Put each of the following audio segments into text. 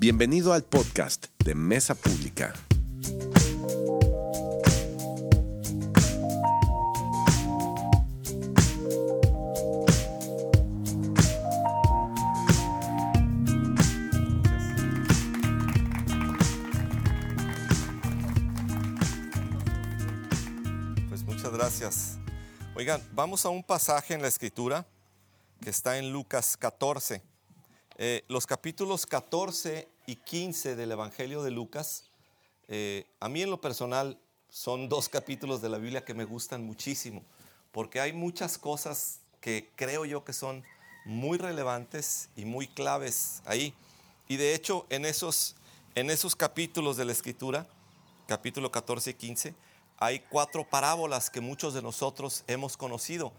Bienvenido al podcast de Mesa Pública. Pues muchas gracias. Oigan, vamos a un pasaje en la escritura que está en Lucas 14. Eh, los capítulos 14 y 15 del Evangelio de Lucas, eh, a mí en lo personal son dos capítulos de la Biblia que me gustan muchísimo, porque hay muchas cosas que creo yo que son muy relevantes y muy claves ahí. Y de hecho, en esos, en esos capítulos de la Escritura, capítulo 14 y 15, hay cuatro parábolas que muchos de nosotros hemos conocido.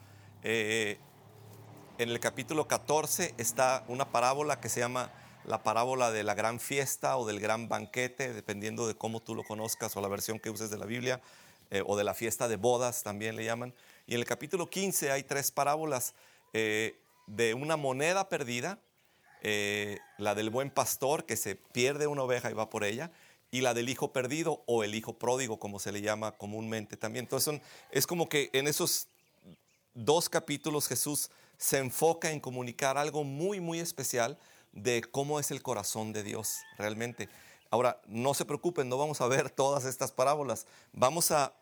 Eh, en el capítulo 14 está una parábola que se llama la parábola de la gran fiesta o del gran banquete, dependiendo de cómo tú lo conozcas o la versión que uses de la Biblia, eh, o de la fiesta de bodas también le llaman. Y en el capítulo 15 hay tres parábolas eh, de una moneda perdida, eh, la del buen pastor que se pierde una oveja y va por ella, y la del hijo perdido o el hijo pródigo, como se le llama comúnmente también. Entonces son- es como que en esos dos capítulos Jesús se enfoca en comunicar algo muy, muy especial de cómo es el corazón de Dios realmente. Ahora, no se preocupen, no vamos a ver todas estas parábolas. Vamos a,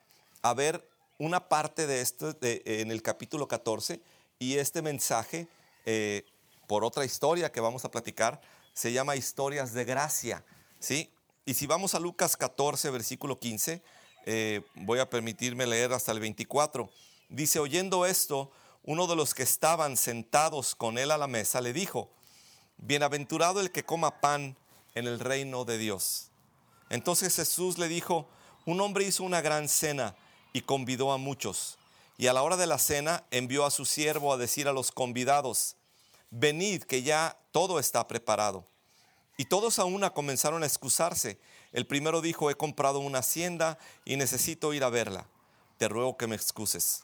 a ver una parte de esto en el capítulo 14 y este mensaje, eh, por otra historia que vamos a platicar, se llama historias de gracia. ¿sí? Y si vamos a Lucas 14, versículo 15, eh, voy a permitirme leer hasta el 24. Dice, oyendo esto, uno de los que estaban sentados con él a la mesa le dijo, Bienaventurado el que coma pan en el reino de Dios. Entonces Jesús le dijo, un hombre hizo una gran cena y convidó a muchos. Y a la hora de la cena envió a su siervo a decir a los convidados, venid que ya todo está preparado. Y todos a una comenzaron a excusarse. El primero dijo, he comprado una hacienda y necesito ir a verla. Te ruego que me excuses.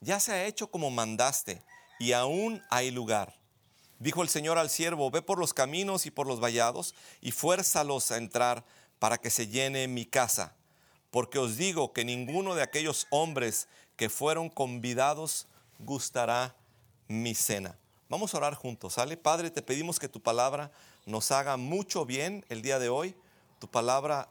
ya se ha hecho como mandaste, y aún hay lugar. Dijo el Señor al siervo, ve por los caminos y por los vallados, y fuérzalos a entrar para que se llene mi casa. Porque os digo que ninguno de aquellos hombres que fueron convidados gustará mi cena. Vamos a orar juntos, ¿sale? Padre, te pedimos que tu palabra nos haga mucho bien el día de hoy. Tu palabra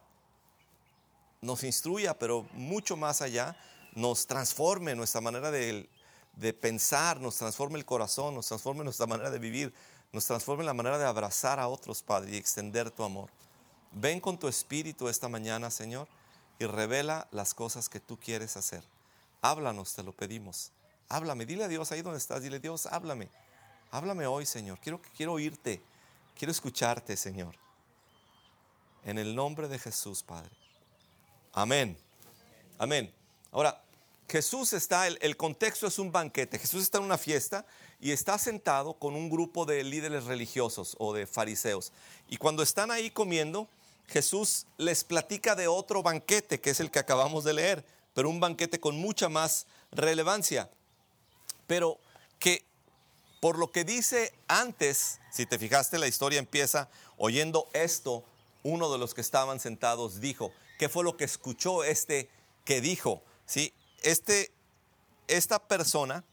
nos instruya, pero mucho más allá, nos transforme nuestra manera de, de pensar, nos transforme el corazón, nos transforme nuestra manera de vivir, nos transforme la manera de abrazar a otros, Padre, y extender tu amor. Ven con tu espíritu esta mañana, Señor, y revela las cosas que tú quieres hacer. Háblanos, te lo pedimos. Háblame, dile a Dios ahí donde estás, dile, Dios, háblame. Háblame hoy, Señor. Quiero, quiero oírte, quiero escucharte, Señor. En el nombre de Jesús, Padre. Amén. Amén. Ahora, Jesús está, el, el contexto es un banquete. Jesús está en una fiesta y está sentado con un grupo de líderes religiosos o de fariseos. Y cuando están ahí comiendo, Jesús les platica de otro banquete, que es el que acabamos de leer, pero un banquete con mucha más relevancia. Pero que por lo que dice antes, si te fijaste, la historia empieza oyendo esto, uno de los que estaban sentados dijo, ¿qué fue lo que escuchó este que dijo? ¿Sí? Este, esta persona,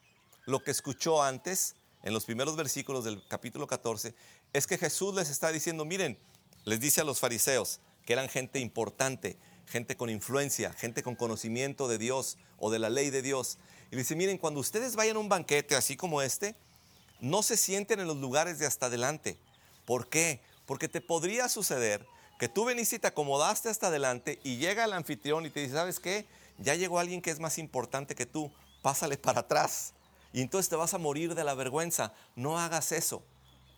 lo que escuchó antes, en los primeros versículos del capítulo 14, es que Jesús les está diciendo, miren, les dice a los fariseos, que eran gente importante, gente con influencia, gente con conocimiento de Dios o de la ley de Dios. Y dice, miren, cuando ustedes vayan a un banquete así como este, no se sienten en los lugares de hasta adelante. ¿Por qué? Porque te podría suceder que tú veniste y te acomodaste hasta adelante y llega el anfitrión y te dice, ¿sabes qué? Ya llegó alguien que es más importante que tú, pásale para atrás. Y entonces te vas a morir de la vergüenza. No hagas eso.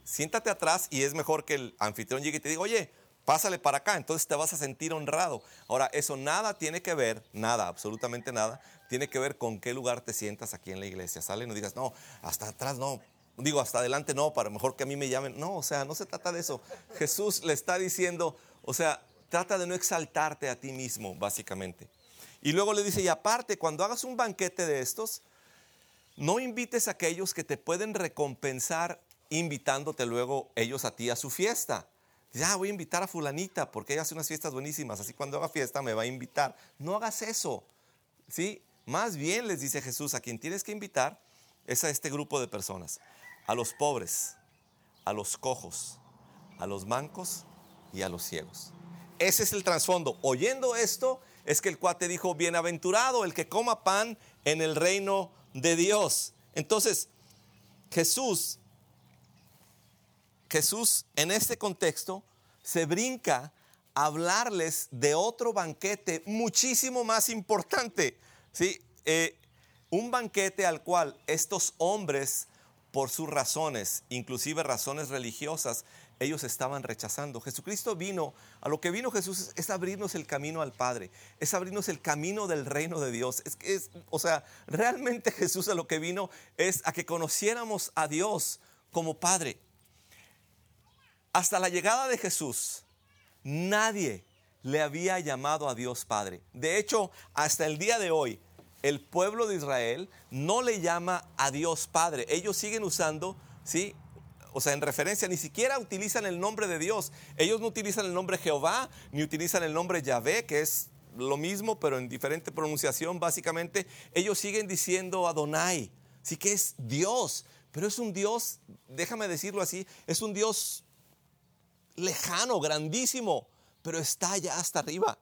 Siéntate atrás y es mejor que el anfitrión llegue y te diga, oye, pásale para acá, entonces te vas a sentir honrado. Ahora, eso nada tiene que ver, nada, absolutamente nada, tiene que ver con qué lugar te sientas aquí en la iglesia. Sale, no digas, no, hasta atrás no, digo, hasta adelante no, para mejor que a mí me llamen. No, o sea, no se trata de eso. Jesús le está diciendo, o sea, trata de no exaltarte a ti mismo, básicamente. Y luego le dice, y aparte, cuando hagas un banquete de estos, no invites a aquellos que te pueden recompensar invitándote luego ellos a ti a su fiesta. Ya voy a invitar a fulanita porque ella hace unas fiestas buenísimas, así cuando haga fiesta me va a invitar. No hagas eso. ¿Sí? Más bien les dice Jesús, a quien tienes que invitar es a este grupo de personas, a los pobres, a los cojos, a los mancos y a los ciegos. Ese es el trasfondo. Oyendo esto, es que el cuate dijo, bienaventurado el que coma pan en el reino de Dios. Entonces, Jesús, Jesús en este contexto se brinca a hablarles de otro banquete muchísimo más importante. ¿sí? Eh, un banquete al cual estos hombres, por sus razones, inclusive razones religiosas, ellos estaban rechazando. Jesucristo vino, a lo que vino Jesús es, abrirnos el camino al Padre, es abrirnos el camino del reino de Dios. Es, es, o sea, realmente Jesús a lo que vino es a que conociéramos a Dios como Padre. Hasta la llegada de Jesús, nadie le había llamado a Dios Padre. De hecho, hasta el día de hoy, el pueblo de Israel no le llama a Dios Padre. Ellos siguen usando, ¿sí? o sea, en referencia, ni siquiera utilizan el nombre de Dios. Ellos no utilizan el nombre Jehová, ni utilizan el nombre Yahvé, que es lo mismo, pero en diferente pronunciación, básicamente. Ellos siguen diciendo Adonai, sí que es Dios, pero es un Dios, déjame decirlo así, es un Dios lejano, grandísimo, pero está allá hasta arriba.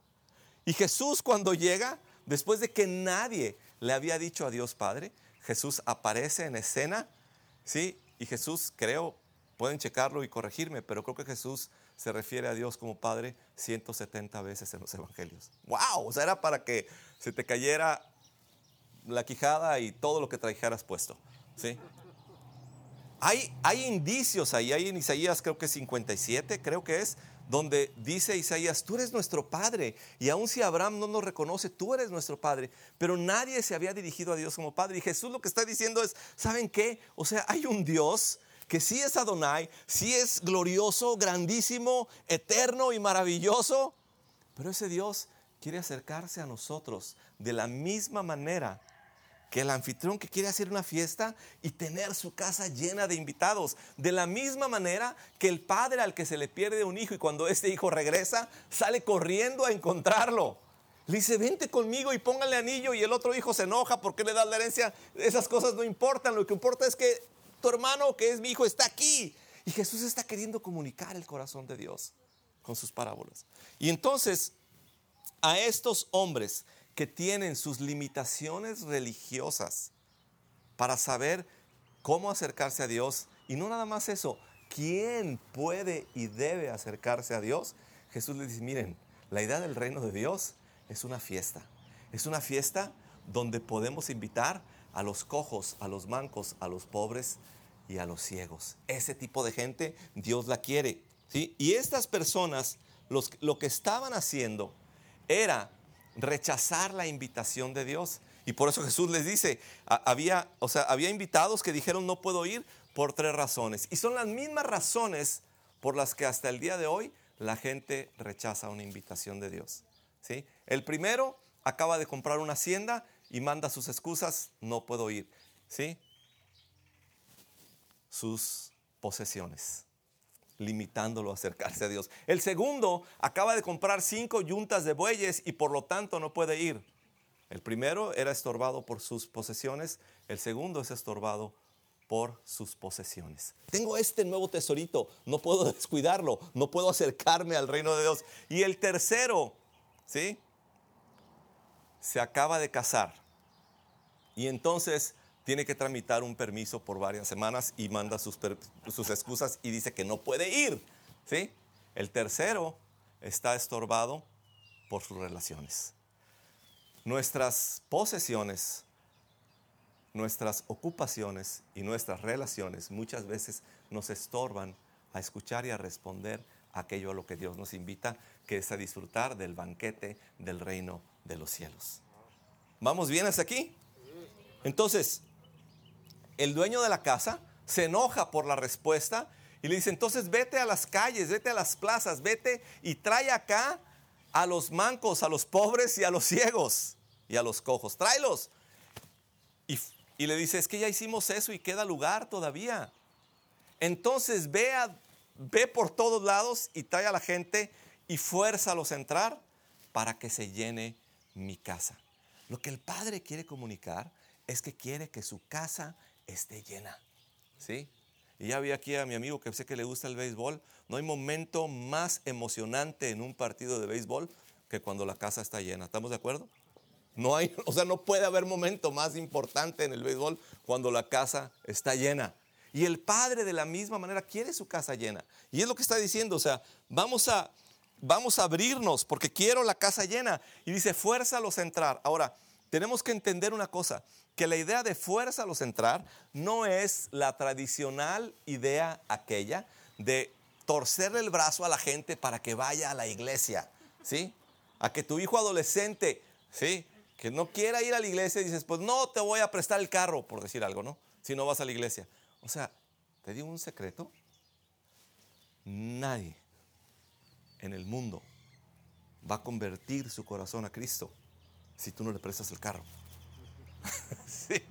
Y Jesús cuando llega, después de que nadie le había dicho a Dios Padre, Jesús aparece en escena, ¿sí? Y Jesús, creo, Pueden checarlo y corregirme, pero creo que Jesús se refiere a Dios como Padre 170 veces en los evangelios. ¡Wow! O sea, era para que se te cayera la quijada y todo lo que trajeras puesto. ¿Sí? Hay, hay indicios ahí, hay en Isaías creo que 57, creo que es, donde dice Isaías, tú eres nuestro Padre, y aun si Abraham no nos reconoce, tú eres nuestro Padre, pero nadie se había dirigido a Dios como Padre. Y Jesús lo que está diciendo es, ¿saben qué? O sea, hay un Dios que sí es Adonai, sí es glorioso, grandísimo, eterno y maravilloso, pero ese Dios quiere acercarse a nosotros de la misma manera que el anfitrión que quiere hacer una fiesta y tener su casa llena de invitados. De la misma manera que el padre al que se le pierde un hijo y cuando este hijo regresa, sale corriendo a encontrarlo. Le dice, vente conmigo y póngale anillo y el otro hijo se enoja porque le da la herencia. Esas cosas no importan, lo que importa es que hermano que es mi hijo está aquí. Y Jesús está queriendo comunicar el corazón de Dios con sus parábolas. Y entonces, a estos hombres que tienen sus limitaciones religiosas para saber cómo acercarse a Dios, y no nada más eso, quién puede y debe acercarse a Dios, Jesús les dice, miren, la idea del reino de Dios es una fiesta. Es una fiesta donde podemos invitar a los cojos, a los mancos, a los pobres y a los ciegos. Ese tipo de gente Dios la quiere. ¿sí? Y estas personas los, lo que estaban haciendo era rechazar la invitación de Dios. Y por eso Jesús les dice, había, o sea, había invitados que dijeron no puedo ir por tres razones. Y son las mismas razones por las que hasta el día de hoy la gente rechaza una invitación de Dios. ¿sí? El primero acaba de comprar una hacienda y manda sus excusas, no puedo ir. ¿sí? Sus posesiones, limitándolo a acercarse a Dios. El segundo acaba de comprar cinco yuntas de bueyes y por lo tanto no puede ir. El primero era estorbado por sus posesiones, el segundo es estorbado por sus posesiones. Tengo este nuevo tesorito, no puedo descuidarlo, no puedo acercarme al reino de Dios. Y el tercero, ¿sí? Se acaba de casar y entonces tiene que tramitar un permiso por varias semanas y manda sus, sus excusas y dice que no puede ir. ¿sí? El tercero está estorbado por sus relaciones. Nuestras posesiones, nuestras ocupaciones y nuestras relaciones muchas veces nos estorban a escuchar y a responder aquello a lo que Dios nos invita, que es a disfrutar del banquete del reino de los cielos. ¿Vamos bien hasta aquí? Entonces, el dueño de la casa se enoja por la respuesta y le dice, entonces vete a las calles, vete a las plazas, vete y trae acá a los mancos, a los pobres y a los ciegos y a los cojos. Tráelos. Y, y le dice, es que ya hicimos eso y queda lugar todavía. Entonces ve, ve por todos lados y trae a la gente y fuérzalos a entrar para que se llene mi casa. Lo que el Padre quiere comunicar es que quiere que su casa esté llena. ¿Sí? Y ya vi aquí a mi amigo que sé que le gusta el béisbol. No hay momento más emocionante en un partido de béisbol que cuando la casa está llena. ¿Estamos de acuerdo? No hay, o sea, no puede haber momento más importante en el béisbol cuando la casa está llena. Y el padre de la misma manera quiere su casa llena. Y es lo que está diciendo, o sea, vamos a vamos a abrirnos porque quiero la casa llena. Y dice, fuerza a entrar. Ahora, tenemos que entender una cosa, que la idea de fuerza a los entrar no es la tradicional idea aquella de torcerle el brazo a la gente para que vaya a la iglesia, ¿sí? A que tu hijo adolescente, ¿sí? Que no quiera ir a la iglesia y dices, pues no te voy a prestar el carro, por decir algo, ¿no? Si no vas a la iglesia. O sea, te digo un secreto. Nadie en el mundo va a convertir su corazón a Cristo si tú no le prestas el carro. sí.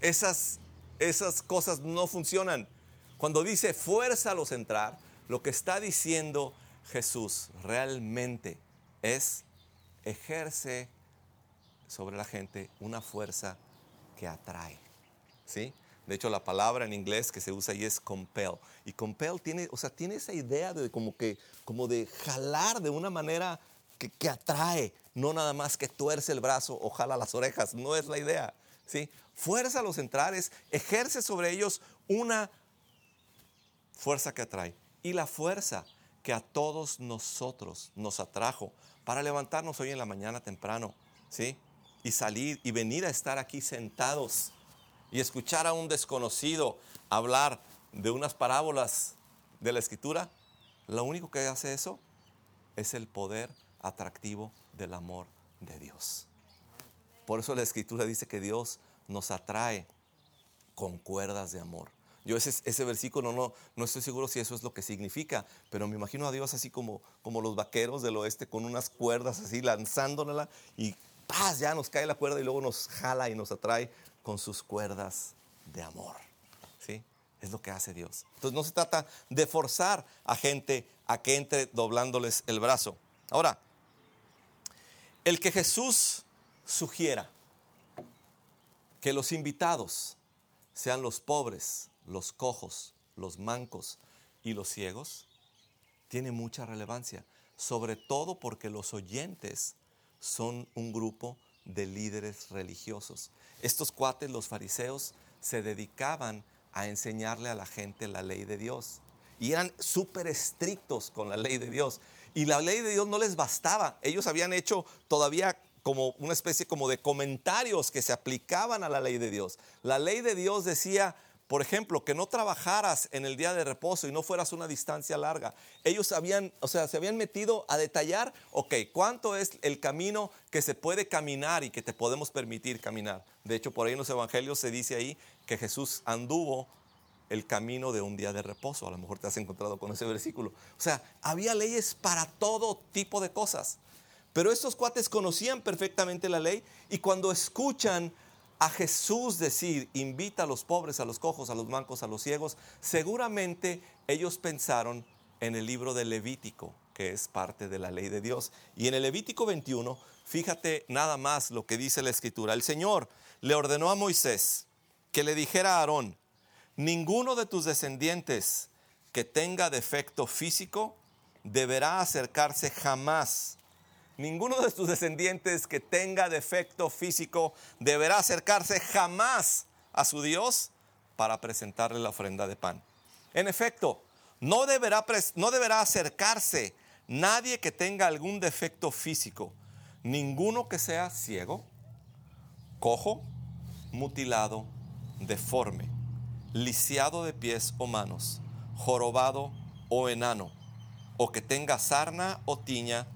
Esas, esas cosas no funcionan. Cuando dice fuerza a entrar, lo que está diciendo Jesús realmente es ejerce sobre la gente una fuerza que atrae. ¿Sí? De hecho, la palabra en inglés que se usa ahí es compel. Y compel tiene, o sea, tiene esa idea de como que, como de jalar de una manera que, atrae, no nada más que tuerce el brazo o jala las orejas. No es la idea. ¿sí? Fuerza a los centrales, ejerce sobre ellos una fuerza que atrae. Y la fuerza que a todos nosotros nos atrajo para levantarnos hoy en la mañana temprano, ¿sí? Y salir y venir a estar aquí sentados y escuchar a un desconocido hablar de unas parábolas de la escritura, lo único que hace eso es el poder atractivo del amor de Dios. Por eso la escritura dice que Dios nos atrae con cuerdas de amor. Yo ese, versículo no, no, estoy seguro si eso es lo que significa, pero me imagino a Dios así como, como los vaqueros del oeste con unas cuerdas así lanzándola y ¡paz! ya nos cae la cuerda y luego nos jala y nos atrae con sus cuerdas de amor. ¿Sí? Es lo que hace Dios. Entonces no se trata de forzar a gente a que entre doblándoles el brazo. Ahora, el que Jesús sugiera que los invitados sean los pobres, los cojos, los mancos y los ciegos, tiene mucha relevancia, sobre todo porque los oyentes son un grupo de líderes religiosos. Estos cuates, los fariseos, se dedicaban a enseñarle a la gente la ley de Dios. Y eran súper estrictos con la ley de Dios. Y la ley de Dios no les bastaba. Ellos habían hecho todavía como una especie como de comentarios que se aplicaban a la ley de Dios. La ley de Dios decía, por ejemplo, que no trabajaras en el día de reposo y no fueras una distancia larga. Ellos habían, o sea, se habían metido a detallar, ok, ¿cuánto es el camino que se puede caminar y que te podemos permitir caminar? De hecho, por ahí en los evangelios se dice ahí que Jesús anduvo el camino de un día de reposo. A lo mejor te has encontrado con ese versículo. O sea, había leyes para todo tipo de cosas. Pero estos cuates conocían perfectamente la ley y cuando escuchan a Jesús decir, invita a los pobres, a los cojos, a los mancos, a los ciegos, seguramente ellos pensaron en el libro de Levítico, que es parte de la ley de Dios. Y en el Levítico 21, fíjate nada más lo que dice la escritura. El Señor le ordenó a Moisés que le dijera a Aarón, ninguno de tus descendientes que tenga defecto físico deberá acercarse jamás. Ninguno de tus descendientes que tenga defecto físico deberá acercarse jamás a su Dios para presentarle la ofrenda de pan. En efecto, no deberá, no deberá acercarse nadie que tenga algún defecto físico, ninguno que sea ciego, cojo, mutilado, deforme, lisiado de pies o manos, jorobado o enano, o que tenga sarna o tiña,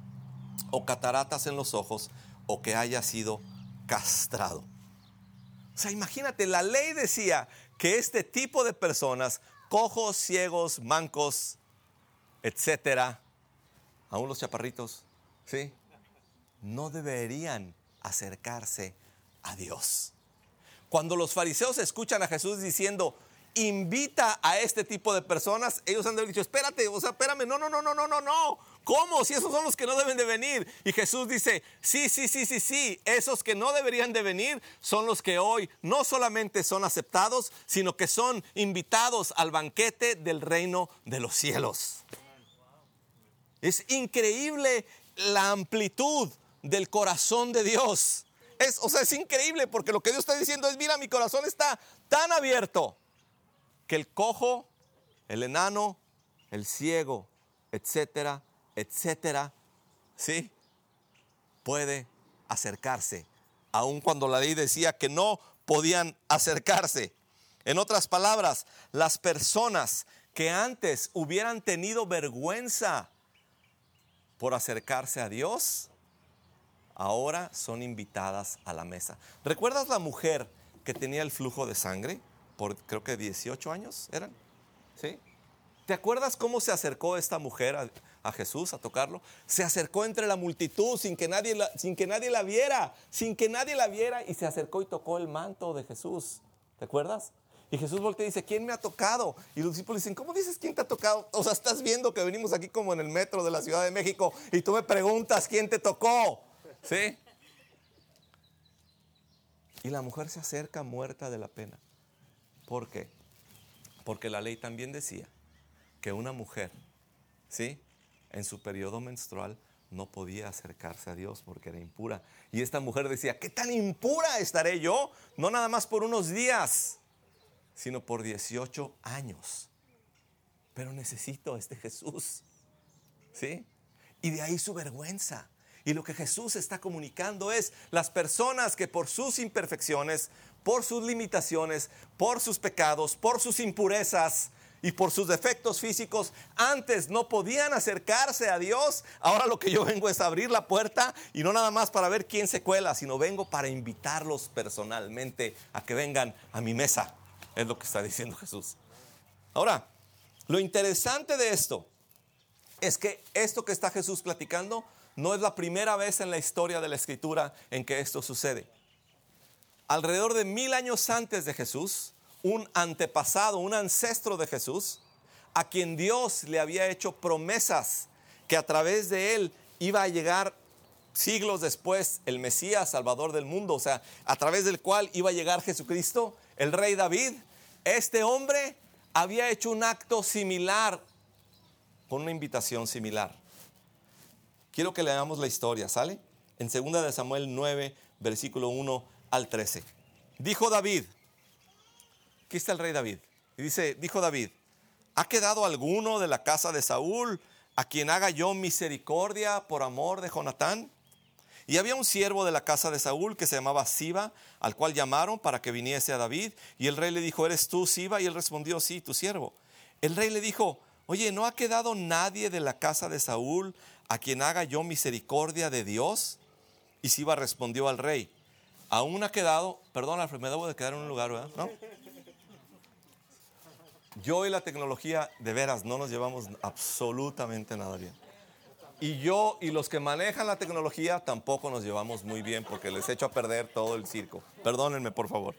o cataratas en los ojos, o que haya sido castrado. O sea, imagínate, la ley decía que este tipo de personas, cojos, ciegos, mancos, etcétera, aún los chaparritos, ¿sí? No deberían acercarse a Dios. Cuando los fariseos escuchan a Jesús diciendo, invita a este tipo de personas, ellos han dicho, espérate, o sea, espérame, no, no, no, no, no, no, no. ¿Cómo? Si esos son los que no deben de venir. Y Jesús dice, sí, sí, sí, sí, sí, esos que no deberían de venir son los que hoy no solamente son aceptados, sino que son invitados al banquete del reino de los cielos. Es increíble la amplitud del corazón de Dios. Es, o sea, es increíble porque lo que Dios está diciendo es, mira, mi corazón está tan abierto que el cojo, el enano, el ciego, etcétera, etcétera, ¿sí? Puede acercarse, aun cuando la ley decía que no podían acercarse. En otras palabras, las personas que antes hubieran tenido vergüenza por acercarse a Dios, ahora son invitadas a la mesa. ¿Recuerdas la mujer que tenía el flujo de sangre? Por creo que 18 años eran. ¿Sí? ¿Te acuerdas cómo se acercó esta mujer a, Jesús a tocarlo? Se acercó entre la multitud sin que, nadie la, sin que nadie la viera, sin que nadie la viera y se acercó y tocó el manto de Jesús. ¿Te acuerdas? Y Jesús voltea y dice, ¿quién me ha tocado? Y los discípulos dicen, ¿cómo dices quién te ha tocado? O sea, estás viendo que venimos aquí como en el metro de la Ciudad de México y tú me preguntas quién te tocó. ¿Sí? Y la mujer se acerca muerta de la pena. ¿Por qué? Porque la ley también decía que una mujer, ¿sí? En su periodo menstrual no podía acercarse a Dios porque era impura. Y esta mujer decía, ¿qué tan impura estaré yo? No nada más por unos días, sino por 18 años. Pero necesito a este Jesús. ¿Sí? Y de ahí su vergüenza. Y lo que Jesús está comunicando es las personas que por sus imperfecciones, por sus limitaciones, por sus pecados, por sus impurezas y por sus defectos físicos, antes no podían acercarse a Dios. Ahora lo que yo vengo es abrir la puerta y no nada más para ver quién se cuela, sino vengo para invitarlos personalmente a que vengan a mi mesa. Es lo que está diciendo Jesús. Ahora, lo interesante de esto es que esto que está Jesús platicando no es la primera vez en la historia de la escritura en que esto sucede. Alrededor de mil años antes de Jesús, un antepasado, un ancestro de Jesús, a quien Dios le había hecho promesas que a través de él iba a llegar siglos después el Mesías, Salvador del mundo, o sea, a través del cual iba a llegar Jesucristo, el rey David, este hombre había hecho un acto similar, con una invitación similar. Quiero que leamos la historia, ¿sale? En 2 de Samuel 9, versículo 1 al 13. Dijo David, aquí está el rey David, y dice, dijo David, ¿ha quedado alguno de la casa de Saúl a quien haga yo misericordia por amor de Jonatán? Y había un siervo de la casa de Saúl que se llamaba Siba, al cual llamaron para que viniese a David. Y el rey le dijo, ¿eres tú Siba? Y él respondió, sí, tu siervo. El rey le dijo, oye, ¿no ha quedado nadie de la casa de Saúl a quien haga yo misericordia de Dios? Y Siba respondió al rey, aún ha quedado, perdón, Alfred, me debo de quedar en un lugar, ¿verdad? ¿No? Yo y la tecnología, de veras, no nos llevamos absolutamente nada bien. Y yo y los que manejan la tecnología tampoco nos llevamos muy bien porque les echo a perder todo el circo. Perdónenme, por favor.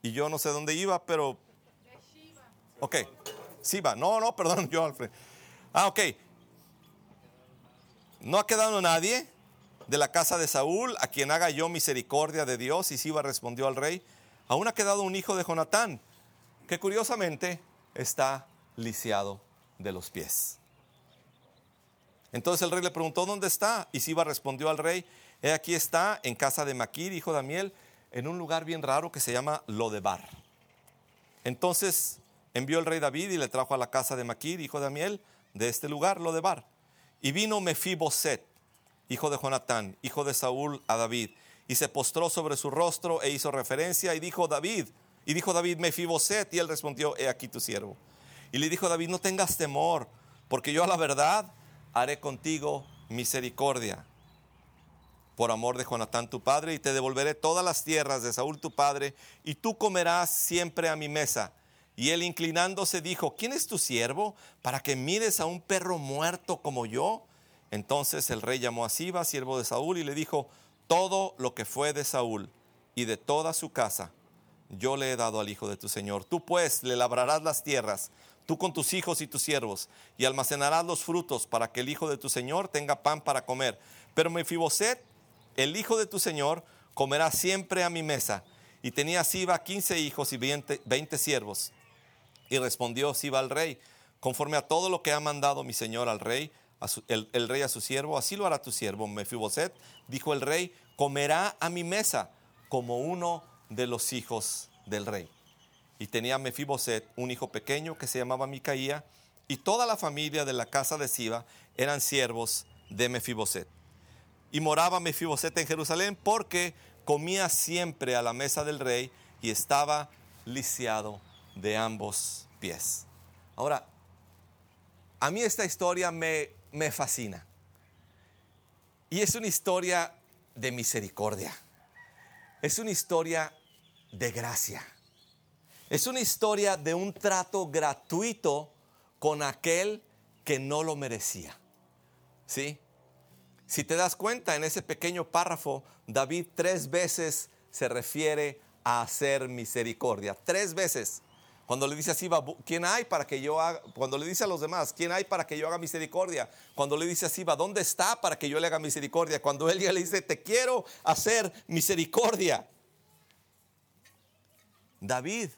Y yo no sé dónde iba, pero... Ok, Siba. No, no, perdón, yo, Alfred. Ah, ok. No ha quedado nadie de la casa de Saúl a quien haga yo misericordia de Dios. Y Siba respondió al rey, aún ha quedado un hijo de Jonatán, que curiosamente está lisiado de los pies. Entonces el rey le preguntó, ¿dónde está? Y Siba respondió al rey, he aquí está en casa de Maquir, hijo de Amiel, en un lugar bien raro que se llama Lodebar. Entonces envió el rey David y le trajo a la casa de Maquir, hijo de Amiel, de este lugar, Lodebar. Y vino Mefiboset, hijo de Jonatán, hijo de Saúl, a David, y se postró sobre su rostro e hizo referencia y dijo David, y dijo David, Mefiboset, y él respondió, he aquí tu siervo. Y le dijo David, no tengas temor, porque yo a la verdad haré contigo misericordia por amor de Jonatán tu padre, y te devolveré todas las tierras de Saúl tu padre, y tú comerás siempre a mi mesa. Y él inclinándose dijo, ¿quién es tu siervo para que mires a un perro muerto como yo? Entonces el rey llamó a Siba, siervo de Saúl, y le dijo, todo lo que fue de Saúl y de toda su casa, yo le he dado al hijo de tu señor. Tú pues le labrarás las tierras, tú con tus hijos y tus siervos, y almacenarás los frutos para que el hijo de tu señor tenga pan para comer. Pero Mefiboset, el hijo de tu señor, comerá siempre a mi mesa. Y tenía Siba quince hijos y veinte siervos. Y respondió Siba al rey, conforme a todo lo que ha mandado mi señor al rey, el, rey a su siervo, así lo hará tu siervo. Mefiboset, dijo el rey, comerá a mi mesa como uno de los hijos del rey. Y tenía Mefiboset un hijo pequeño que se llamaba Micaía, y toda la familia de la casa de Siba eran siervos de Mefiboset. Y moraba Mefiboset en Jerusalén porque comía siempre a la mesa del rey y estaba lisiado de ambos pies. Ahora, a mí esta historia me me fascina. Y es una historia de misericordia. Es una historia de gracia. Es una historia de un trato gratuito con aquel que no lo merecía. ¿Sí? Si te das cuenta, en ese pequeño párrafo, David tres veces se refiere a hacer misericordia. Tres veces. Cuando le dice así, ¿quién hay para que yo haga? Cuando le dice a los demás, ¿quién hay para que yo haga misericordia? Cuando le dice así, va, ¿dónde está para que yo le haga misericordia? Cuando él ya le dice, te quiero hacer misericordia. David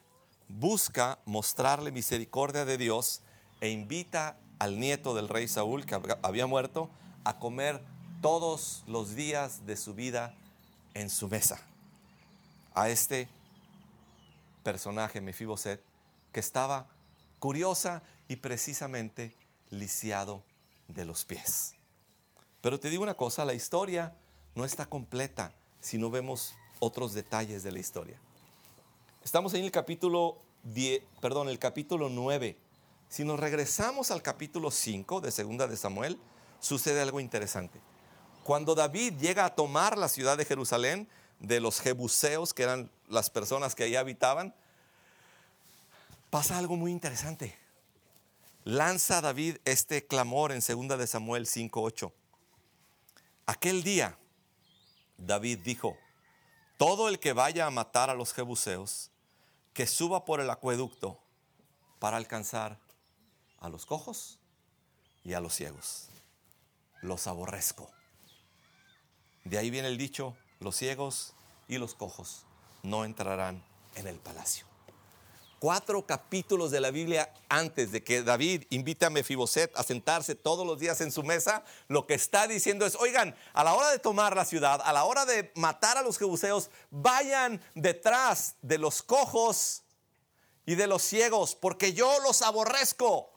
busca mostrarle misericordia de Dios e invita al nieto del rey Saúl, que había muerto, a comer todos los días de su vida en su mesa. A este personaje, Mefiboset, que estaba curiosa y precisamente lisiado de los pies. Pero te digo una cosa, la historia no está completa si no vemos otros detalles de la historia. Estamos en el capítulo 10, perdón, el capítulo 9. Si nos regresamos al capítulo 5 de Segunda de Samuel, sucede algo interesante. Cuando David llega a tomar la ciudad de Jerusalén de los jebuseos, que eran las personas que ahí habitaban, pasa algo muy interesante. Lanza David este clamor en 2 de Samuel 5:8. Aquel día David dijo: Todo el que vaya a matar a los jebuseos, que suba por el acueducto para alcanzar a los cojos y a los ciegos. Los aborrezco. De ahí viene el dicho, los ciegos y los cojos no entrarán en el palacio cuatro capítulos de la Biblia antes de que David invite a Mefiboset a sentarse todos los días en su mesa, lo que está diciendo es, oigan, a la hora de tomar la ciudad, a la hora de matar a los jebuseos, vayan detrás de los cojos y de los ciegos, porque yo los aborrezco.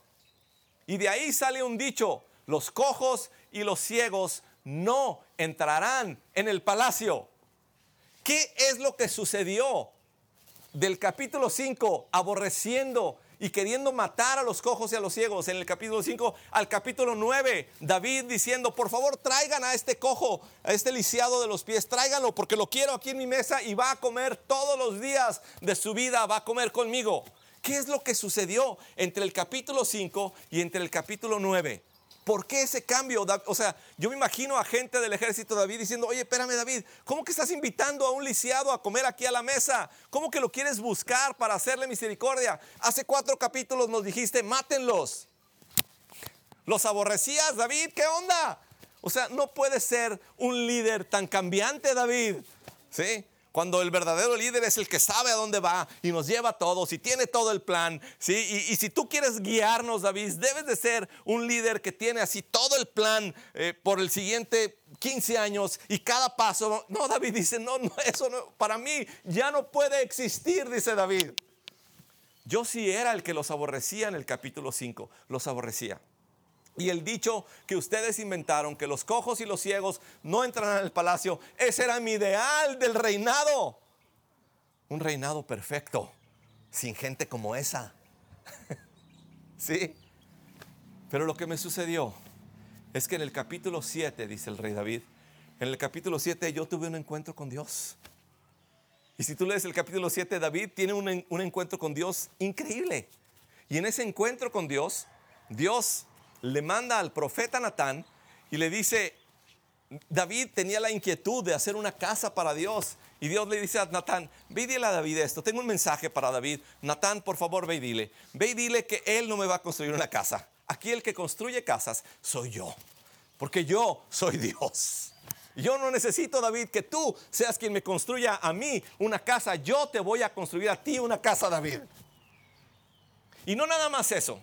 Y de ahí sale un dicho, los cojos y los ciegos no entrarán en el palacio. ¿Qué es lo que sucedió? Del capítulo 5, aborreciendo y queriendo matar a los cojos y a los ciegos. En el capítulo 5 al capítulo 9, David diciendo, por favor traigan a este cojo, a este lisiado de los pies, tráiganlo porque lo quiero aquí en mi mesa y va a comer todos los días de su vida, va a comer conmigo. ¿Qué es lo que sucedió entre el capítulo 5 y entre el capítulo 9? ¿Por qué ese cambio? O sea, yo me imagino a gente del ejército de David diciendo, oye, espérame David, ¿cómo que estás invitando a un lisiado a comer aquí a la mesa? ¿Cómo que lo quieres buscar para hacerle misericordia? Hace cuatro capítulos nos dijiste, mátenlos. ¿Los aborrecías, David? ¿Qué onda? O sea, no puede ser un líder tan cambiante, David. ¿Sí? Cuando el verdadero líder es el que sabe a dónde va y nos lleva a todos y tiene todo el plan. ¿sí? Y, si tú quieres guiarnos, David, debes de ser un líder que tiene así todo el plan eh, por el siguiente 15 años y cada paso. No, David dice, no, no, eso no, para mí ya no puede existir, dice David. Yo sí era el que los aborrecía en el capítulo 5, los aborrecía. Y el dicho que ustedes inventaron, que los cojos y los ciegos no entran al palacio, ese era mi ideal del reinado. Un reinado perfecto, sin gente como esa. ¿Sí? Pero lo que me sucedió es que en el capítulo 7, dice el rey David, en el capítulo 7 yo tuve un encuentro con Dios. Y si tú lees el capítulo 7, David tiene un, un encuentro con Dios increíble. Y en ese encuentro con Dios, Dios le manda al profeta Natán y le dice, David tenía la inquietud de hacer una casa para Dios. Y Dios le dice a Natán, ve y dile a David esto, tengo un mensaje para David. Natán, por favor, ve y dile, ve y dile que él no me va a construir una casa. Aquí el que construye casas soy yo, porque yo soy Dios. Yo no necesito, David, que tú seas quien me construya a mí una casa. Yo te voy a construir a ti una casa, David. Y no nada más eso.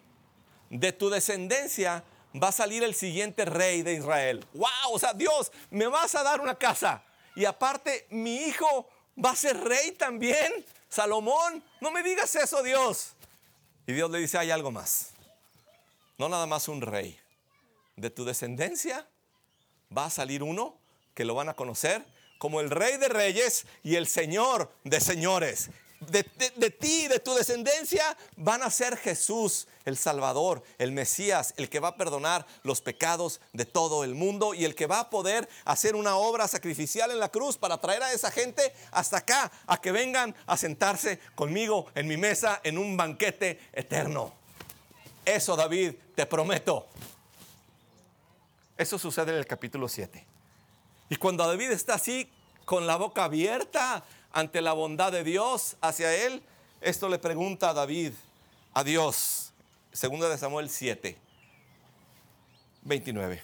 De tu descendencia va a salir el siguiente rey de Israel. ¡Wow! O sea, Dios, me vas a dar una casa. Y aparte, mi hijo va a ser rey también. Salomón, no me digas eso, Dios. Y Dios le dice, hay algo más. No nada más un rey. De tu descendencia va a salir uno que lo van a conocer como el rey de reyes y el señor de señores de, ti, de tu descendencia, van a ser Jesús, el Salvador, el Mesías, el que va a perdonar los pecados de todo el mundo y el que va a poder hacer una obra sacrificial en la cruz para traer a esa gente hasta acá, a que vengan a sentarse conmigo en mi mesa en un banquete eterno. Eso, David, te prometo. Eso sucede en el capítulo 7. Y cuando David está así, con la boca abierta, ante la bondad de Dios hacia él, esto le pregunta a David, a Dios, segunda de Samuel 7, 29.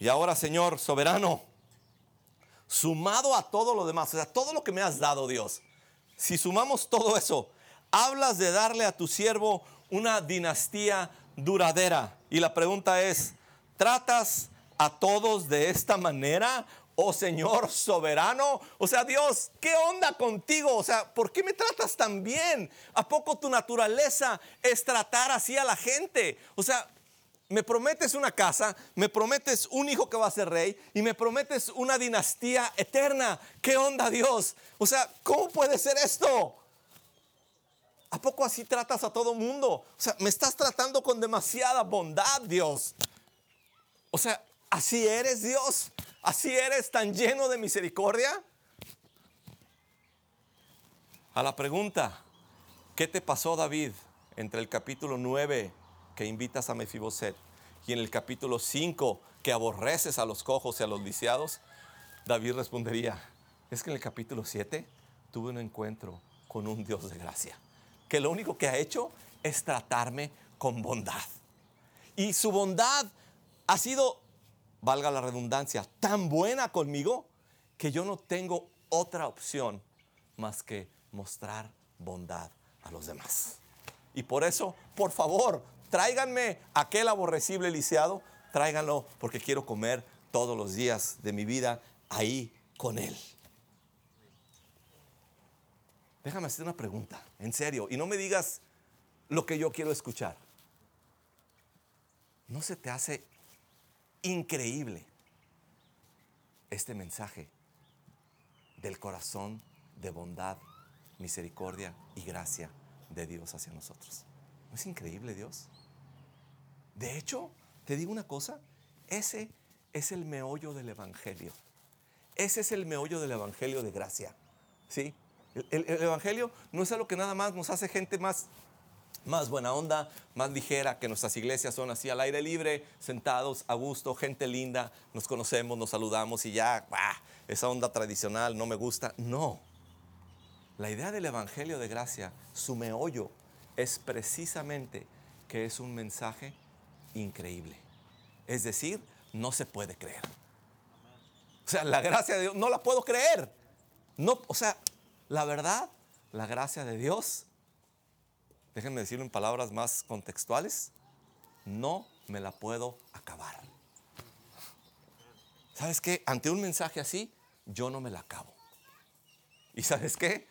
Y ahora, Señor soberano, sumado a todo lo demás, o sea, todo lo que me has dado, Dios, si sumamos todo eso, hablas de darle a tu siervo una dinastía duradera. Y la pregunta es, ¿tratas a todos de esta manera oh Señor soberano. O sea, Dios, ¿qué onda contigo? O sea, ¿por qué me tratas tan bien? ¿A poco tu naturaleza es tratar así a la gente? O sea, me prometes una casa, me prometes un hijo que va a ser rey y me prometes una dinastía eterna. ¿Qué onda, Dios? O sea, ¿cómo puede ser esto? ¿A poco así tratas a todo mundo? O sea, me estás tratando con demasiada bondad, Dios. O sea, así eres, Dios. ¿Así eres tan lleno de misericordia? A la pregunta, ¿qué te pasó David entre el capítulo 9 que invitas a Mefiboset y en el capítulo 5 que aborreces a los cojos y a los lisiados? David respondería, es que en el capítulo 7 tuve un encuentro con un Dios de gracia, que lo único que ha hecho es tratarme con bondad. Y su bondad ha sido valga la redundancia, tan buena conmigo que yo no tengo otra opción más que mostrar bondad a los demás. Y por eso, por favor, tráiganme aquel aborrecible lisiado, tráiganlo porque quiero comer todos los días de mi vida ahí con él. Déjame hacer una pregunta, en serio, y no me digas lo que yo quiero escuchar. ¿No se te hace increíble este mensaje del corazón de bondad, misericordia y gracia de Dios hacia nosotros. ¿No es increíble Dios? De hecho, te digo una cosa, ese es el meollo del Evangelio. Ese es el meollo del Evangelio de gracia. ¿Sí? El, el Evangelio no es algo que nada más nos hace gente más más buena onda, más ligera, que nuestras iglesias son así al aire libre, sentados a gusto, gente linda, nos conocemos, nos saludamos y ya, esa onda tradicional no me gusta. No. La idea del Evangelio de Gracia, su meollo, es precisamente que es un mensaje increíble. Es decir, no se puede creer. O sea, la gracia de Dios, no la puedo creer. No, o sea, la verdad, la gracia de Dios déjenme decirlo en palabras más contextuales, no me la puedo acabar. ¿Sabes qué? Ante un mensaje así, yo no me la acabo. ¿Y sabes qué?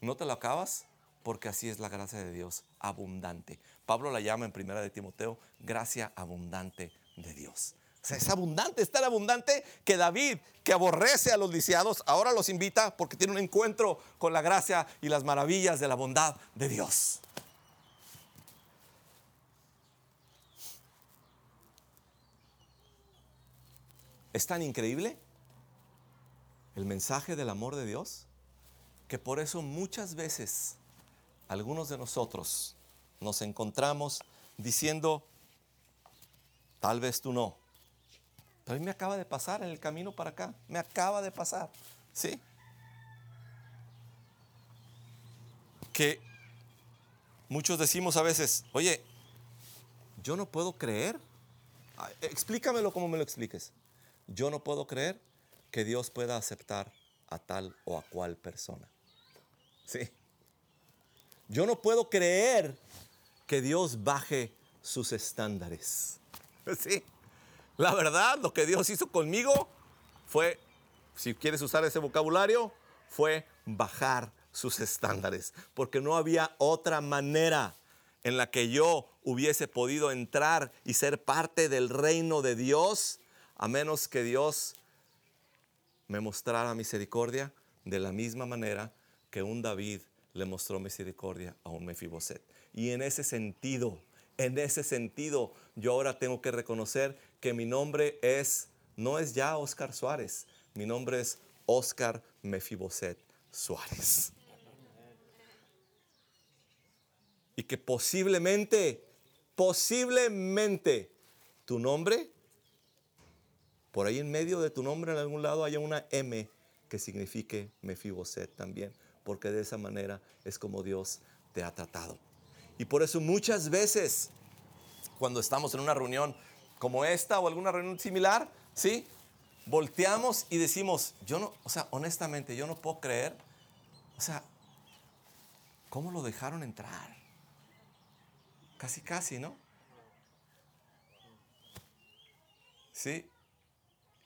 No te la acabas porque así es la gracia de Dios, abundante. Pablo la llama en primera de Timoteo, gracia abundante de Dios. O sea, es abundante, es tan abundante que David, que aborrece a los lisiados, ahora los invita porque tiene un encuentro con la gracia y las maravillas de la bondad de Dios. Es tan increíble el mensaje del amor de Dios que por eso muchas veces algunos de nosotros nos encontramos diciendo, tal vez tú no, pero a mí me acaba de pasar en el camino para acá, me acaba de pasar, ¿sí? Que muchos decimos a veces, oye, yo no puedo creer, explícamelo como me lo expliques, yo no puedo creer que Dios pueda aceptar a tal o a cual persona. Sí. Yo no puedo creer que Dios baje sus estándares. Sí. La verdad, lo que Dios hizo conmigo fue, si quieres usar ese vocabulario, fue bajar sus estándares, porque no había otra manera en la que yo hubiese podido entrar y ser parte del reino de Dios, a menos que Dios me mostrara misericordia de la misma manera que un David le mostró misericordia a un Mefiboset. Y en ese sentido, en ese sentido, yo ahora tengo que reconocer que mi nombre es, no es ya Oscar Suárez, mi nombre es Oscar Mefiboset Suárez. Y que posiblemente, posiblemente, tu nombre, por ahí en medio de tu nombre en algún lado haya una M que signifique Mefiboset también, porque de esa manera es como Dios te ha tratado. Y por eso muchas veces, cuando estamos en una reunión como esta o alguna reunión similar, ¿sí? Volteamos y decimos, yo no, o sea, honestamente, yo no puedo creer, o sea, ¿cómo lo dejaron entrar? Casi, casi, ¿no? ¿Sí?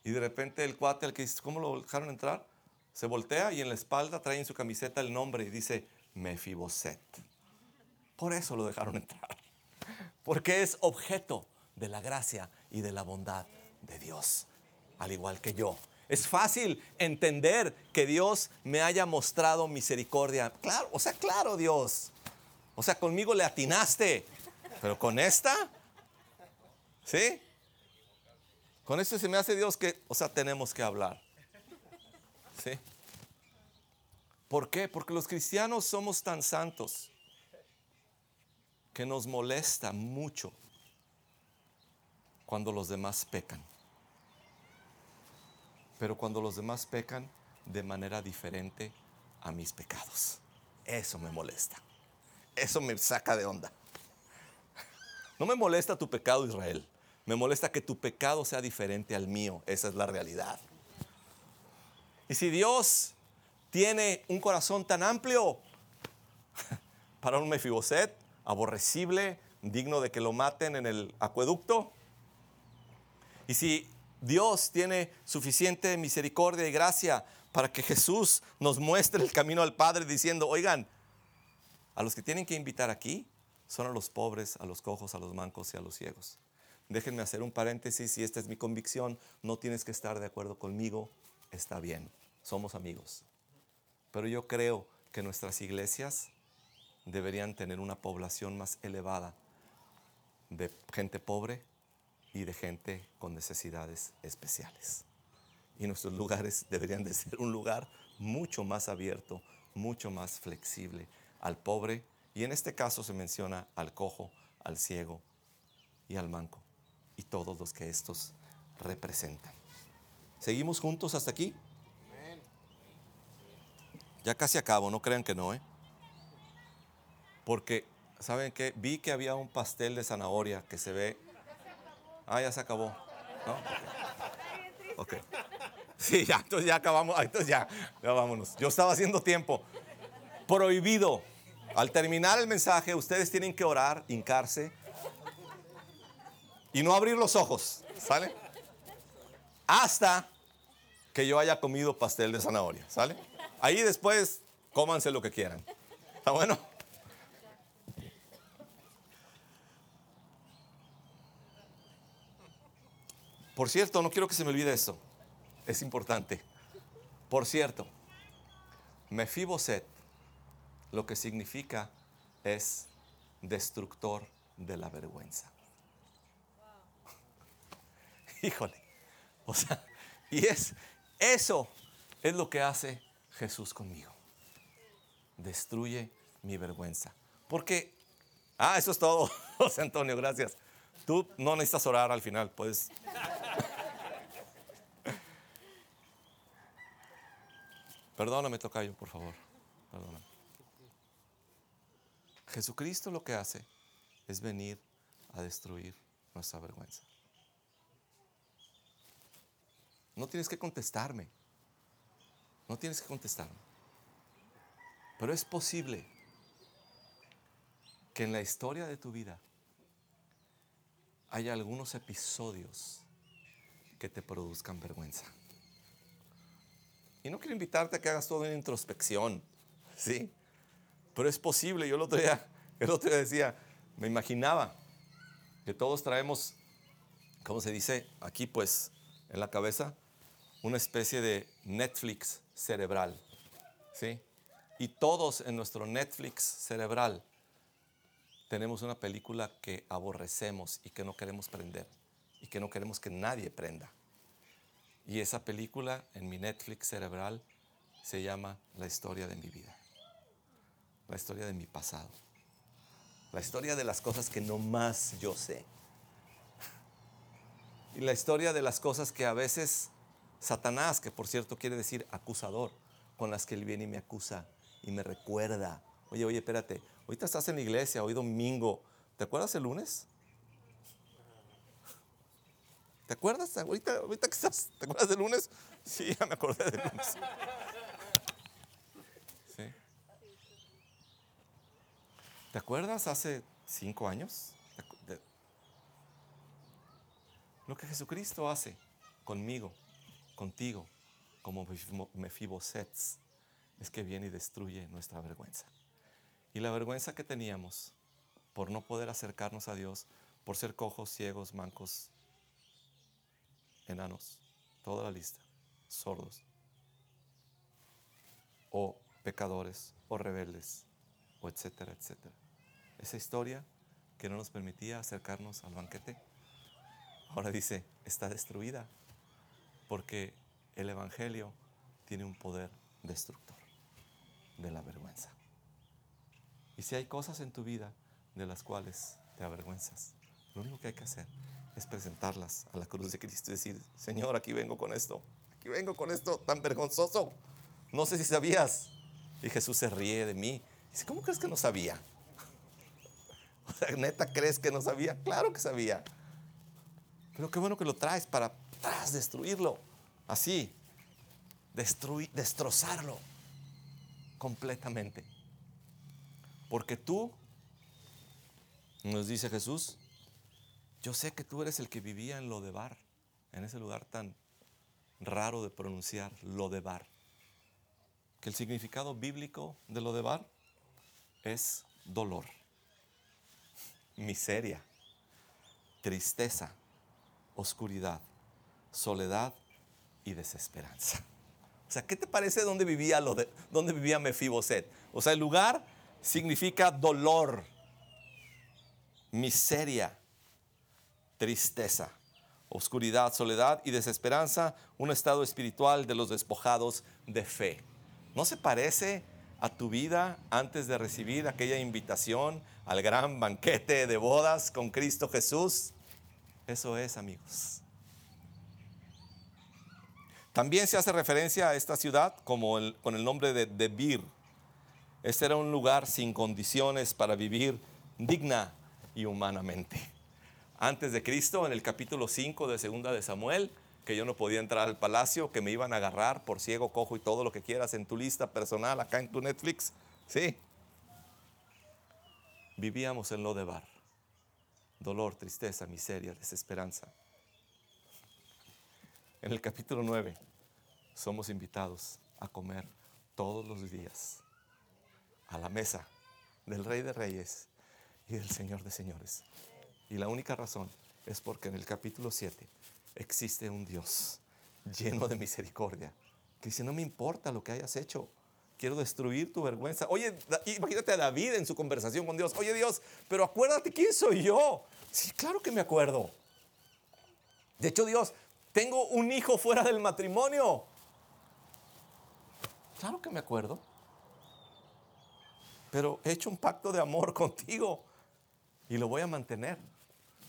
Y de repente el cuate, el que dice, ¿cómo lo dejaron entrar? Se voltea y en la espalda trae en su camiseta el nombre y dice Mefiboset. Por eso lo dejaron entrar. Porque es objeto de la gracia y de la bondad de Dios, al igual que yo. Es fácil entender que Dios me haya mostrado misericordia. Claro, o sea, claro, Dios. O sea, conmigo le atinaste. Pero con esta, ¿sí? Con esto se me hace Dios que, o sea, tenemos que hablar. ¿Sí? ¿Por qué? Porque los cristianos somos tan santos que nos molesta mucho cuando los demás pecan. Pero cuando los demás pecan de manera diferente a mis pecados. Eso me molesta. Eso me saca de onda. No me molesta tu pecado, Israel. Me molesta que tu pecado sea diferente al mío. Esa es la realidad. Y si Dios tiene un corazón tan amplio para un Mefiboset, aborrecible, digno de que lo maten en el acueducto, y si Dios tiene suficiente misericordia y gracia para que Jesús nos muestre el camino al Padre diciendo, oigan, a los que tienen que invitar aquí son a los pobres, a los cojos, a los mancos y a los ciegos. Déjenme hacer un paréntesis y esta es mi convicción, no tienes que estar de acuerdo conmigo, está bien, somos amigos. Pero yo creo que nuestras iglesias deberían tener una población más elevada de gente pobre y de gente con necesidades especiales. Y nuestros lugares deberían de ser un lugar mucho más abierto, mucho más flexible al pobre y en este caso se menciona al cojo, al ciego y al manco y todos los que estos representan. ¿Seguimos juntos hasta aquí? Ya casi acabo, no crean que no, ¿eh? Porque, ¿saben qué? Vi que había un pastel de zanahoria que se ve. Ah, ya se acabó. ¿No? Ok. Sí, ya, entonces ya acabamos. Entonces ya, ya vámonos. Yo estaba haciendo tiempo. Prohibido. Al terminar el mensaje, ustedes tienen que orar, hincarse y no abrir los ojos. ¿Sale? Hasta que yo haya comido pastel de zanahoria. ¿Sale? Ahí después cómanse lo que quieran. ¿Está bueno? Por cierto, no quiero que se me olvide esto. Es importante. Por cierto, Mefiboset lo que significa es destructor de la vergüenza. Híjole. O sea, Y es eso es lo que hace Jesús conmigo. Destruye mi vergüenza. Porque, ah, eso es todo, José Antonio, gracias. Tú no necesitas orar al final, puedes. Perdóname, Tocayo, por favor. Perdóname. Jesucristo lo que hace es venir a destruir nuestra vergüenza. No tienes que contestarme. No tienes que contestarme. Pero es posible que en la historia de tu vida haya algunos episodios que te produzcan vergüenza. Y no quiero invitarte a que hagas toda una introspección, ¿sí? Pero es posible, yo el otro día, el otro día decía, me imaginaba que todos traemos, ¿cómo se dice? Aquí pues en la cabeza, una especie de Netflix cerebral, ¿sí? Y todos en nuestro Netflix cerebral tenemos una película que aborrecemos y que no queremos prender y que no queremos que nadie prenda. Y esa película en mi Netflix cerebral se llama La historia de mi vida la historia de mi pasado, la historia de las cosas que no más yo sé, y la historia de las cosas que a veces Satanás, que por cierto quiere decir acusador, con las que él viene y me acusa y me recuerda, oye, oye, espérate, ahorita estás en la iglesia, hoy domingo, ¿te acuerdas el lunes? ¿Te acuerdas? Ahorita, ahorita que estás, ¿te acuerdas del lunes? Sí, ya me acordé del lunes. ¿Te acuerdas hace cinco años? Lo que Jesucristo hace conmigo, contigo, como Mefiboset, es que viene y destruye nuestra vergüenza. Y la vergüenza que teníamos por no poder acercarnos a Dios, por ser cojos, ciegos, mancos, enanos, toda la lista, sordos, o pecadores, o rebeldes, o etcétera, etcétera esa historia que no nos permitía acercarnos al banquete, ahora dice, está destruida porque el Evangelio tiene un poder destructor de la vergüenza. Y si hay cosas en tu vida de las cuales te avergüenzas, lo único que hay que hacer es presentarlas a la cruz de Cristo y decir, Señor, aquí vengo con esto, aquí vengo con esto tan vergonzoso. No sé si sabías. Y Jesús se ríe de mí. Dice, ¿cómo crees que no sabía? O sea, neta, ¿crees que no sabía? Claro que sabía. Pero qué bueno que lo traes para destruirlo. Así, destruir, destrozarlo completamente. Porque tú, nos dice Jesús, yo sé que tú eres el que vivía en Lodebar, en ese lugar tan raro de pronunciar, Lodebar. Que el significado bíblico de Lodebar es dolor miseria, tristeza, oscuridad, soledad y desesperanza. O sea, ¿qué te parece dónde vivía, lo de, dónde vivía Mefiboset? O sea, el lugar significa dolor, miseria, tristeza, oscuridad, soledad y desesperanza, un estado espiritual de los despojados de fe. ¿No se parece a tu vida antes de recibir aquella invitación al gran banquete de bodas con Cristo Jesús. Eso es, amigos. También se hace referencia a esta ciudad como con el nombre de Debir. Este era un lugar sin condiciones para vivir digna y humanamente. Antes de Cristo, en el capítulo 5 de Segunda de Samuel, que yo no podía entrar al palacio, que me iban a agarrar por ciego, cojo y todo lo que quieras en tu lista personal, acá en tu Netflix. Sí, vivíamos en lo de bar. Dolor, tristeza, miseria, desesperanza. En el capítulo 9 somos invitados a comer todos los días a la mesa del Rey de Reyes y del Señor de Señores. Y la única razón es porque en el capítulo 7 existe un Dios lleno de misericordia que dice, no me importa lo que hayas hecho, quiero destruir tu vergüenza. Oye, imagínate a David en su conversación con Dios. Oye Dios, pero acuérdate quién soy yo. Sí, claro que me acuerdo. De hecho, Dios, Tengo un hijo fuera del matrimonio. Claro que me acuerdo. Pero he hecho un pacto de amor contigo y lo voy a mantener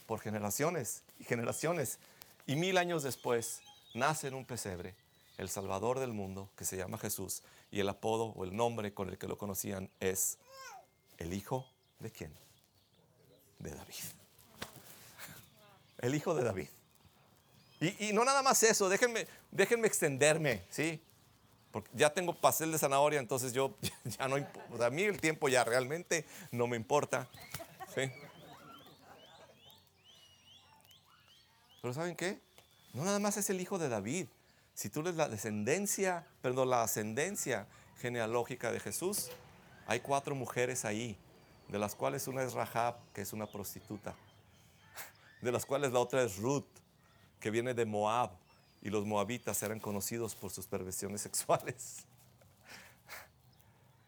por generaciones y generaciones. Y mil años después nace en un pesebre el Salvador del mundo que se llama Jesús y el apodo o el nombre con el que lo conocían es el Hijo de quién? De David. El Hijo de David. Y, y no nada más eso, déjenme, déjenme extenderme, ¿sí? Porque ya tengo pastel de zanahoria, entonces yo ya no importa. A mí el tiempo ya realmente no me importa. Pero ¿saben qué? No nada más es el hijo de David. Si tú lees la descendencia, perdón, la ascendencia genealógica de Jesús, hay cuatro mujeres ahí, de las cuales una es Rahab, que es una prostituta, de las cuales la otra es Ruth, que viene de Moab, y los moabitas eran conocidos por sus perversiones sexuales.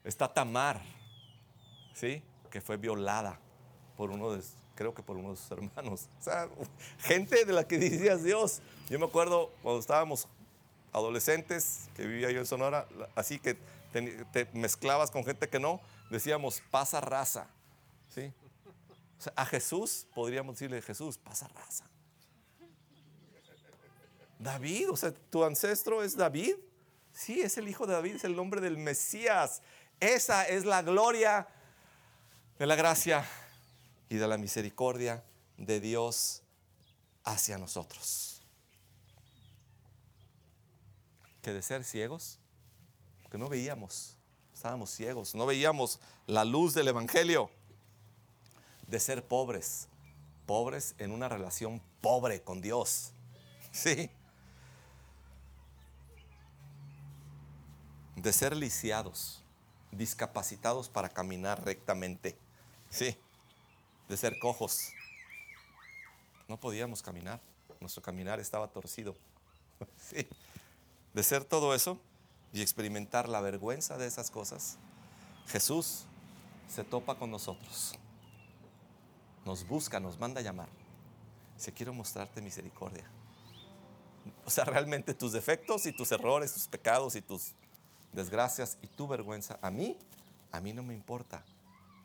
Está Tamar, ¿sí? Que fue violada por uno de, creo que por uno de sus hermanos. O sea, gente de la que decías Dios. Yo me acuerdo cuando estábamos adolescentes, que vivía yo en Sonora, así que te, mezclabas con gente que no, decíamos, pasa raza, ¿sí? A Jesús podríamos decirle, Jesús, pasa raza. David, o sea, tu ancestro es David. Sí, es el hijo de David, es el nombre del Mesías. Esa es la gloria de la gracia y de la misericordia de Dios hacia nosotros. De ser ciegos, que no veíamos, estábamos ciegos, no veíamos la luz del Evangelio. De ser pobres, pobres en una relación pobre con Dios. Sí. de ser lisiados, discapacitados para caminar rectamente. Sí, de ser cojos. No podíamos caminar, nuestro caminar estaba torcido. Sí, de ser todo eso y experimentar la vergüenza de esas cosas, Jesús se topa con nosotros. Nos busca, nos manda a llamar. Si quiero mostrarte misericordia. O sea, realmente tus defectos y tus errores, tus pecados y tus desgracias y tu vergüenza, a mí, a mí no me importa.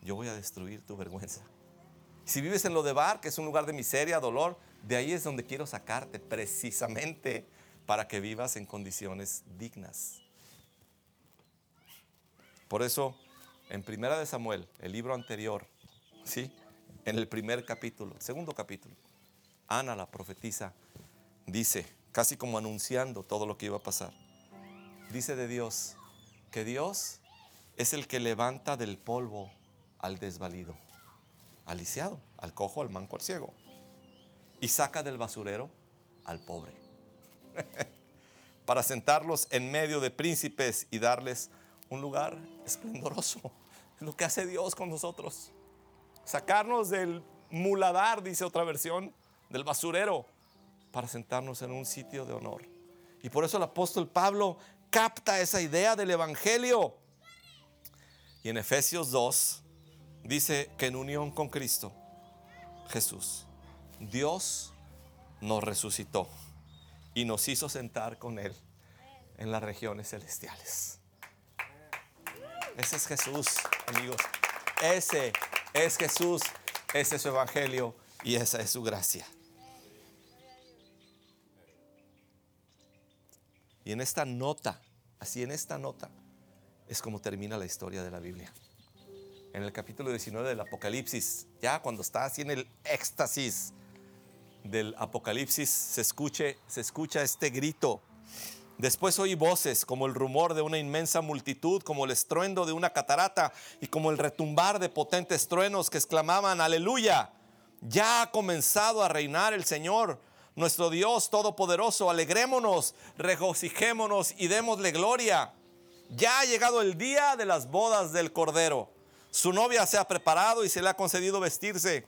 Yo voy a destruir tu vergüenza. Si vives en lo de bar, que es un lugar de miseria, dolor, de ahí es donde quiero sacarte precisamente para que vivas en condiciones dignas. Por eso, en Primera de Samuel, el libro anterior, ¿sí? En el primer capítulo, segundo capítulo, Ana la profetisa dice, casi como anunciando todo lo que iba a pasar dice de Dios que Dios es el que levanta del polvo al desvalido, al lisiado, al cojo, al manco, al ciego, y saca del basurero al pobre, para sentarlos en medio de príncipes y darles un lugar esplendoroso. Es lo que hace Dios con nosotros. Sacarnos del muladar, dice otra versión, del basurero, para sentarnos en un sitio de honor. Y por eso el apóstol Pablo capta esa idea del Evangelio. Y en Efesios 2 dice que en unión con Cristo, Jesús, Dios nos resucitó y nos hizo sentar con Él en las regiones celestiales. Ese es Jesús, amigos. Ese es Jesús, ese es su Evangelio y esa es su gracia. Y en esta nota, así en esta nota, es como termina la historia de la Biblia. En el capítulo 19 del Apocalipsis, ya cuando está así en el éxtasis del Apocalipsis, se, escuche, se escucha este grito. Después oí voces como el rumor de una inmensa multitud, como el estruendo de una catarata y como el retumbar de potentes truenos que exclamaban, aleluya, ya ha comenzado a reinar el Señor nuestro Dios Todopoderoso, alegrémonos, regocijémonos y démosle gloria. Ya ha llegado el día de las bodas del Cordero. Su novia se ha preparado y se le ha concedido vestirse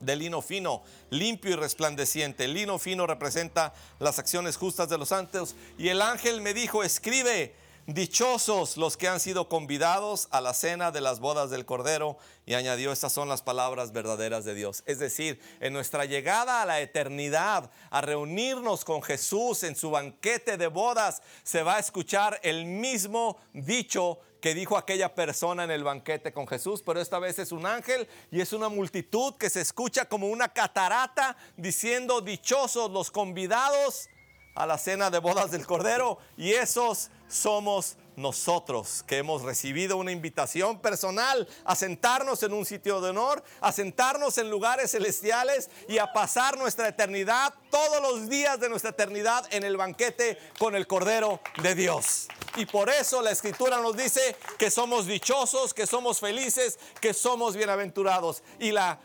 de lino fino, limpio y resplandeciente. El lino fino representa las acciones justas de los santos. Y el ángel me dijo, escribe, dichosos los que han sido convidados a la cena de las bodas del Cordero. Y añadió, estas son las palabras verdaderas de Dios. Es decir, en nuestra llegada a la eternidad, a reunirnos con Jesús en su banquete de bodas, se va a escuchar el mismo dicho que dijo aquella persona en el banquete con Jesús, pero esta vez es un ángel y es una multitud que se escucha como una catarata diciendo dichosos los convidados a la cena de bodas del Cordero y esos somos nosotros que hemos recibido una invitación personal a sentarnos en un sitio de honor, a sentarnos en lugares celestiales y a pasar nuestra eternidad, todos los días de nuestra eternidad en el banquete con el Cordero de Dios. Y por eso la escritura nos dice que somos dichosos, que somos felices, que somos bienaventurados. Y la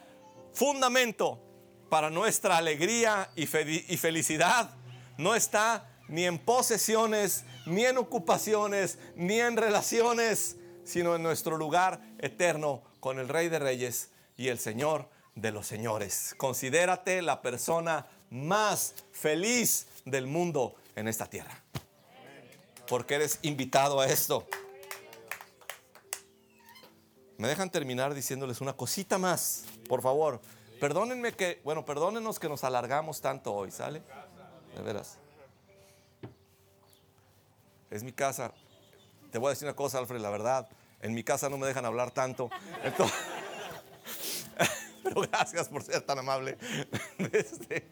fundamento para nuestra alegría y, y felicidad no está ni en posesiones, ni en ocupaciones, ni en relaciones, sino en nuestro lugar eterno con el Rey de Reyes y el Señor de los Señores. Considérate la persona más feliz del mundo en esta tierra. Porque eres invitado a esto. Me dejan terminar diciéndoles una cosita más, por favor. Perdónenme que, bueno, perdónenos que nos alargamos tanto hoy, ¿sale? De veras. Es mi casa. Te voy a decir una cosa, Alfred, la verdad. En mi casa no me dejan hablar tanto. pero gracias por ser tan amable. Este,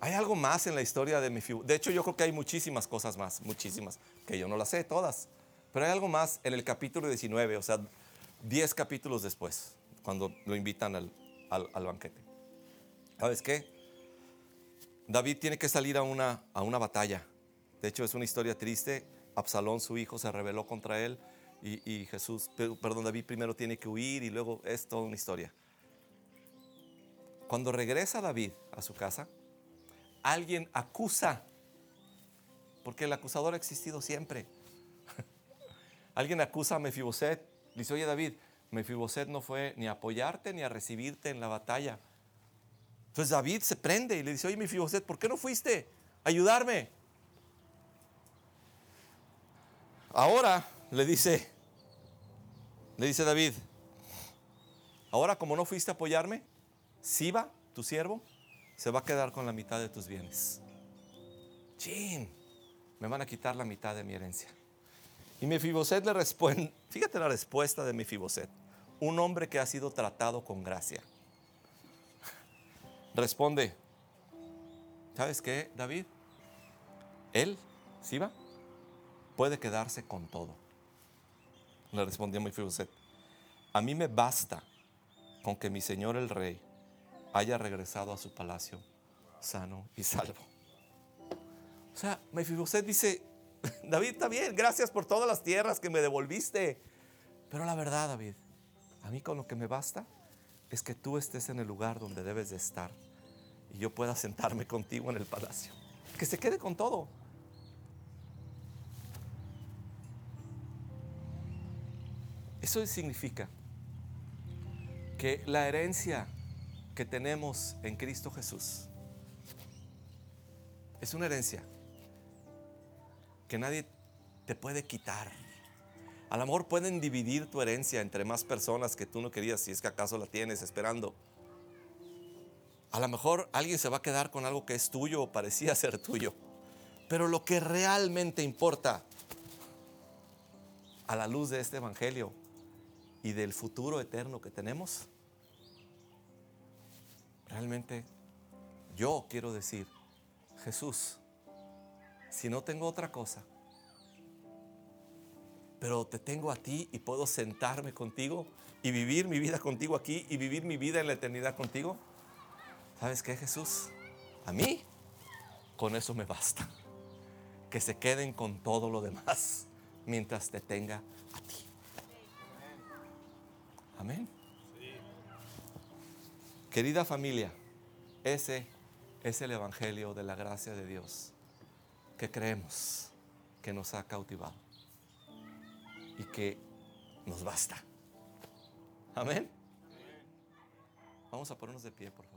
hay algo más en la historia de mi De hecho, yo creo que hay muchísimas cosas más, muchísimas, que yo no las sé todas. Pero hay algo más en el capítulo 19, o sea, 10 capítulos después, cuando lo invitan al, al, al banquete. ¿Sabes qué? David tiene que salir a una, a una batalla. De hecho, es una historia triste. Absalón, su hijo, se rebeló contra él y, Jesús, perdón, David primero tiene que huir y luego es toda una historia. Cuando regresa David a su casa, alguien acusa, porque el acusador ha existido siempre. alguien acusa a Mefiboset, dice, oye David, Mefiboset no fue ni a apoyarte ni a recibirte en la batalla. Entonces David se prende y le dice, oye Mefiboset, ¿por qué no fuiste a ayudarme? Ahora le dice, le dice David, ahora como no fuiste a apoyarme, Siba, tu siervo, se va a quedar con la mitad de tus bienes. Chin, me van a quitar la mitad de mi herencia. Y Mefiboset le responde, fíjate la respuesta de Mefiboset, un hombre que ha sido tratado con gracia. Responde, ¿sabes qué, David? Él, Siba, puede quedarse con todo. Le respondió Mefiboset, a mí me basta con que mi señor el rey haya regresado a su palacio sano y salvo. O sea, Mefiboset dice, David, está bien, gracias por todas las tierras que me devolviste. Pero la verdad, David, a mí con lo que me basta es que tú estés en el lugar donde debes de estar y yo pueda sentarme contigo en el palacio. Que se quede con todo. Eso significa que la herencia que tenemos en Cristo Jesús es una herencia que nadie te puede quitar. A lo mejor pueden dividir tu herencia entre más personas que tú no querías, si es que acaso la tienes esperando. A lo mejor alguien se va a quedar con algo que es tuyo o parecía ser tuyo. Pero lo que realmente importa a la luz de este Evangelio y del futuro eterno que tenemos, realmente yo quiero decir, Jesús, si no tengo otra cosa, pero te tengo a ti y puedo sentarme contigo y vivir mi vida contigo aquí y vivir mi vida en la eternidad contigo, ¿sabes qué, Jesús? A mí, con eso me basta. Que se queden con todo lo demás mientras te tenga a ti. Amén. Querida familia, ese es el Evangelio de la gracia de Dios que creemos que nos ha cautivado y que nos basta. Amén. Vamos a ponernos de pie, por favor.